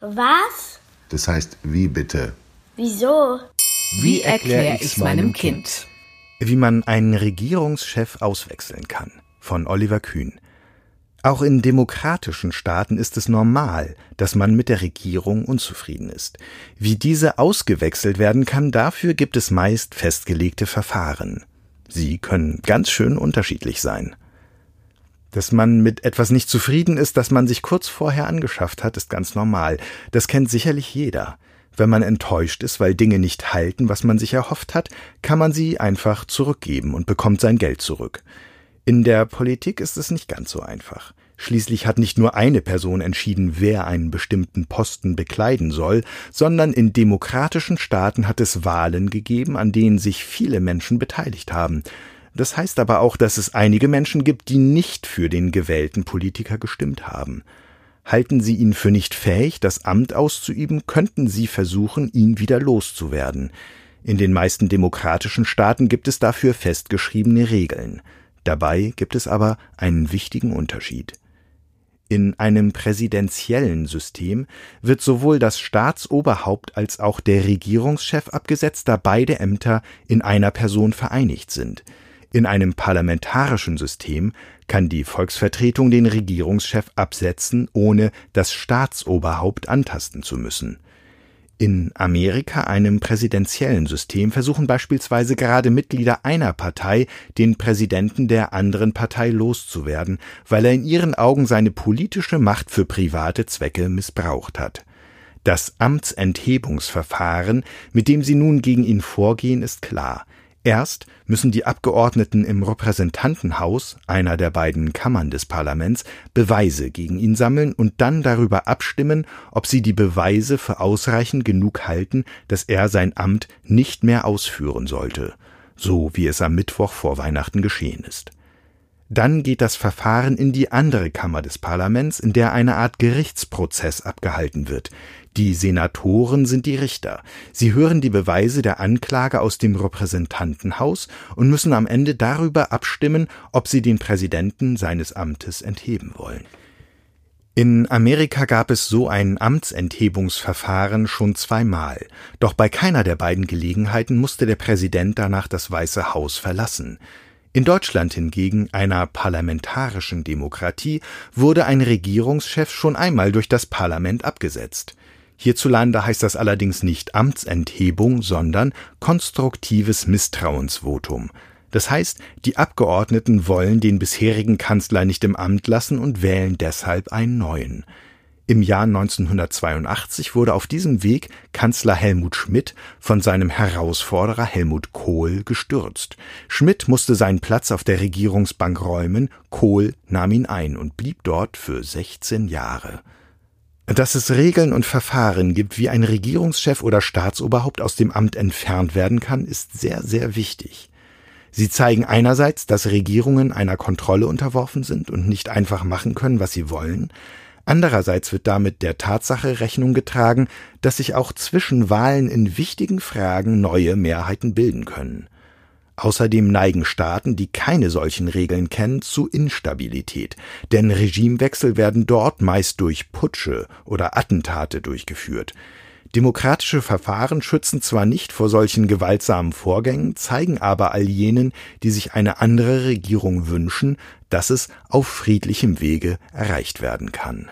Was? Das heißt, wie bitte? Wieso? Wie erkläre ich's meinem Kind? Wie man einen Regierungschef auswechseln kann. Von Oliver Kühn. Auch in demokratischen Staaten ist es normal, dass man mit der Regierung unzufrieden ist. Wie diese ausgewechselt werden kann, dafür gibt es meist festgelegte Verfahren. Sie können ganz schön unterschiedlich sein. Dass man mit etwas nicht zufrieden ist, das man sich kurz vorher angeschafft hat, ist ganz normal. Das kennt sicherlich jeder. Wenn man enttäuscht ist, weil Dinge nicht halten, was man sich erhofft hat, kann man sie einfach zurückgeben und bekommt sein Geld zurück. In der Politik ist es nicht ganz so einfach. Schließlich hat nicht nur eine Person entschieden, wer einen bestimmten Posten bekleiden soll, sondern in demokratischen Staaten hat es Wahlen gegeben, an denen sich viele Menschen beteiligt haben. Das heißt aber auch, dass es einige Menschen gibt, die nicht für den gewählten Politiker gestimmt haben. Halten Sie ihn für nicht fähig, das Amt auszuüben, könnten Sie versuchen, ihn wieder loszuwerden. In den meisten demokratischen Staaten gibt es dafür festgeschriebene Regeln. Dabei gibt es aber einen wichtigen Unterschied. In einem präsidentiellen System wird sowohl das Staatsoberhaupt als auch der Regierungschef abgesetzt, da beide Ämter in einer Person vereinigt sind. In einem parlamentarischen System kann die Volksvertretung den Regierungschef absetzen, ohne das Staatsoberhaupt antasten zu müssen. In Amerika, einem präsidentiellen System, versuchen beispielsweise gerade Mitglieder einer Partei, den Präsidenten der anderen Partei loszuwerden, weil er in ihren Augen seine politische Macht für private Zwecke missbraucht hat. Das Amtsenthebungsverfahren, mit dem sie nun gegen ihn vorgehen, ist klar. Erst müssen die Abgeordneten im Repräsentantenhaus, einer der beiden Kammern des Parlaments, Beweise gegen ihn sammeln und dann darüber abstimmen, ob sie die Beweise für ausreichend genug halten, dass er sein Amt nicht mehr ausführen sollte, so wie es am Mittwoch vor Weihnachten geschehen ist. Dann geht das Verfahren in die andere Kammer des Parlaments, in der eine Art Gerichtsprozess abgehalten wird. Die Senatoren sind die Richter. Sie hören die Beweise der Anklage aus dem Repräsentantenhaus und müssen am Ende darüber abstimmen, ob sie den Präsidenten seines Amtes entheben wollen. In Amerika gab es so ein Amtsenthebungsverfahren schon zweimal, doch bei keiner der beiden Gelegenheiten musste der Präsident danach das Weiße Haus verlassen. In Deutschland hingegen, einer parlamentarischen Demokratie, wurde ein Regierungschef schon einmal durch das Parlament abgesetzt. Hierzulande heißt das allerdings nicht Amtsenthebung, sondern konstruktives Misstrauensvotum. Das heißt, die Abgeordneten wollen den bisherigen Kanzler nicht im Amt lassen und wählen deshalb einen neuen. Im Jahr 1982 wurde auf diesem Weg Kanzler Helmut Schmidt von seinem Herausforderer Helmut Kohl gestürzt. Schmidt musste seinen Platz auf der Regierungsbank räumen, Kohl nahm ihn ein und blieb dort für 16 Jahre. Dass es Regeln und Verfahren gibt, wie ein Regierungschef oder Staatsoberhaupt aus dem Amt entfernt werden kann, ist sehr, sehr wichtig. Sie zeigen einerseits, dass Regierungen einer Kontrolle unterworfen sind und nicht einfach machen können, was sie wollen, Andererseits wird damit der Tatsache Rechnung getragen, dass sich auch zwischen Wahlen in wichtigen Fragen neue Mehrheiten bilden können. Außerdem neigen Staaten, die keine solchen Regeln kennen, zu Instabilität, denn Regimewechsel werden dort meist durch Putsche oder Attentate durchgeführt. Demokratische Verfahren schützen zwar nicht vor solchen gewaltsamen Vorgängen, zeigen aber all jenen, die sich eine andere Regierung wünschen, dass es auf friedlichem Wege erreicht werden kann